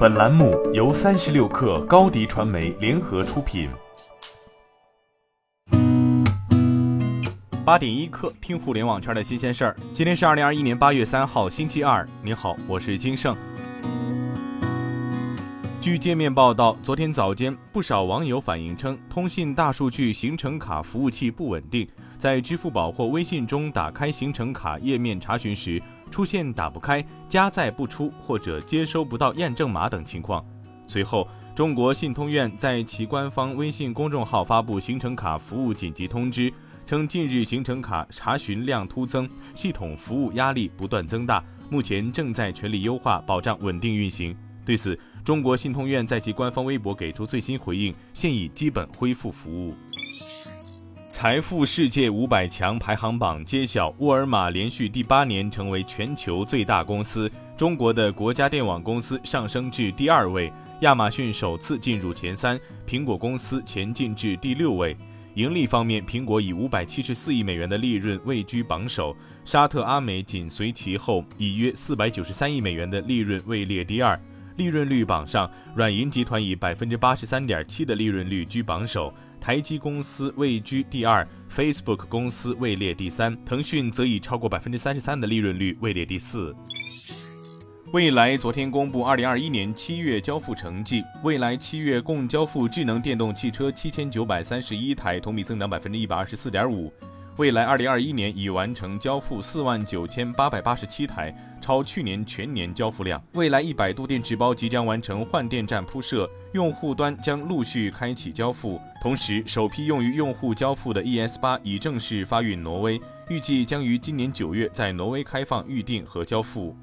本栏目由三十六氪高低传媒联合出品。八点一刻，听互联网圈的新鲜事儿。今天是二零二一年八月三号，星期二。你好，我是金盛。据界面报道，昨天早间，不少网友反映称，通信大数据行程卡服务器不稳定，在支付宝或微信中打开行程卡页面查询时。出现打不开、加载不出或者接收不到验证码等情况。随后，中国信通院在其官方微信公众号发布行程卡服务紧急通知，称近日行程卡查询量突增，系统服务压力不断增大，目前正在全力优化，保障稳定运行。对此，中国信通院在其官方微博给出最新回应，现已基本恢复服务。财富世界五百强排行榜揭晓，沃尔玛连续第八年成为全球最大公司，中国的国家电网公司上升至第二位，亚马逊首次进入前三，苹果公司前进至第六位。盈利方面，苹果以五百七十四亿美元的利润位居榜首，沙特阿美紧随其后，以约四百九十三亿美元的利润位列第二。利润率榜上，软银集团以百分之八十三点七的利润率居榜首。台积公司位居第二，Facebook 公司位列第三，腾讯则以超过百分之三十三的利润率位列第四。蔚来昨天公布二零二一年七月交付成绩，蔚来七月共交付智能电动汽车七千九百三十一台，同比增长百分之一百二十四点五。未来二零二一年已完成交付四万九千八百八十七台，超去年全年交付量。未来一百度电池包即将完成换电站铺设，用户端将陆续开启交付。同时，首批用于用户交付的 ES 八已正式发运挪威，预计将于今年九月在挪威开放预定和交付。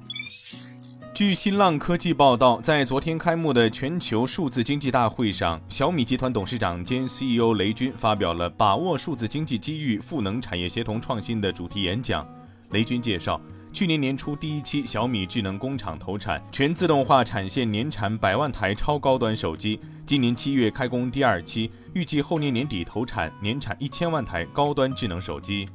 据新浪科技报道，在昨天开幕的全球数字经济大会上，小米集团董事长兼 CEO 雷军发表了“把握数字经济机遇，赋能产业协同创新”的主题演讲。雷军介绍，去年年初第一期小米智能工厂投产，全自动化产线年产百万台超高端手机。今年七月开工第二期，预计后年年底投产，年产一千万台高端智能手机。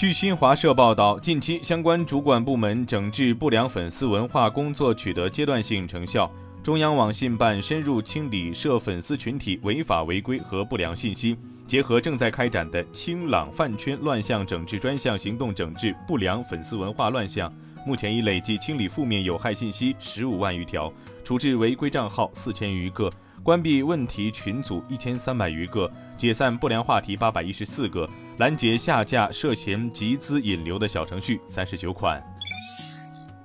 据新华社报道，近期相关主管部门整治不良粉丝文化工作取得阶段性成效。中央网信办深入清理涉粉丝群体违法违规和不良信息，结合正在开展的“清朗饭圈乱象整治专项行动”，整治不良粉丝文化乱象。目前已累计清理负面有害信息十五万余条，处置违规账号四千余个。关闭问题群组一千三百余个，解散不良话题八百一十四个，拦截下架涉嫌集资引流的小程序三十九款。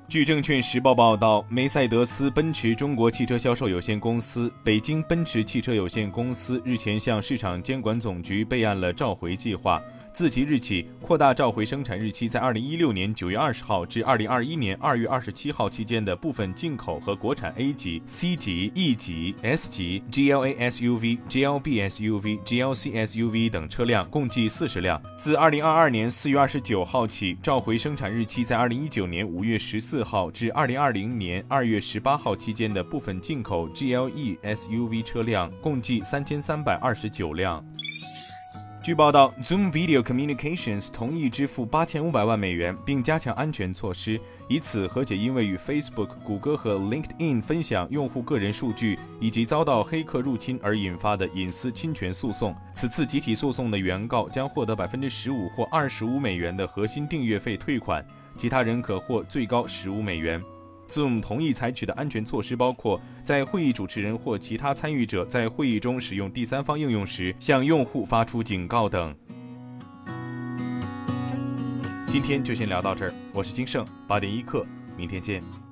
据证券时报报道，梅赛德斯奔驰中国汽车销售有限公司、北京奔驰汽车有限公司日前向市场监管总局备案了召回计划。自即日起，扩大召回生产日期在二零一六年九月二十号至二零二一年二月二十七号期间的部分进口和国产 A 级、C 级、E 级、S 级、GLA SUV、GLB SUV、GLC SUV 等车辆，共计四十辆。自二零二二年四月二十九号起，召回生产日期在二零一九年五月十四号至二零二零年二月十八号期间的部分进口 GLE SUV 车辆，共计三千三百二十九辆。据报道，Zoom Video Communications 同意支付八千五百万美元，并加强安全措施，以此和解因为与 Facebook、谷歌和 LinkedIn 分享用户个人数据以及遭到黑客入侵而引发的隐私侵权诉讼。此次集体诉讼的原告将获得百分之十五或二十五美元的核心订阅费退款，其他人可获最高十五美元。Zoom 同意采取的安全措施包括，在会议主持人或其他参与者在会议中使用第三方应用时，向用户发出警告等。今天就先聊到这儿，我是金盛八点一刻，明天见。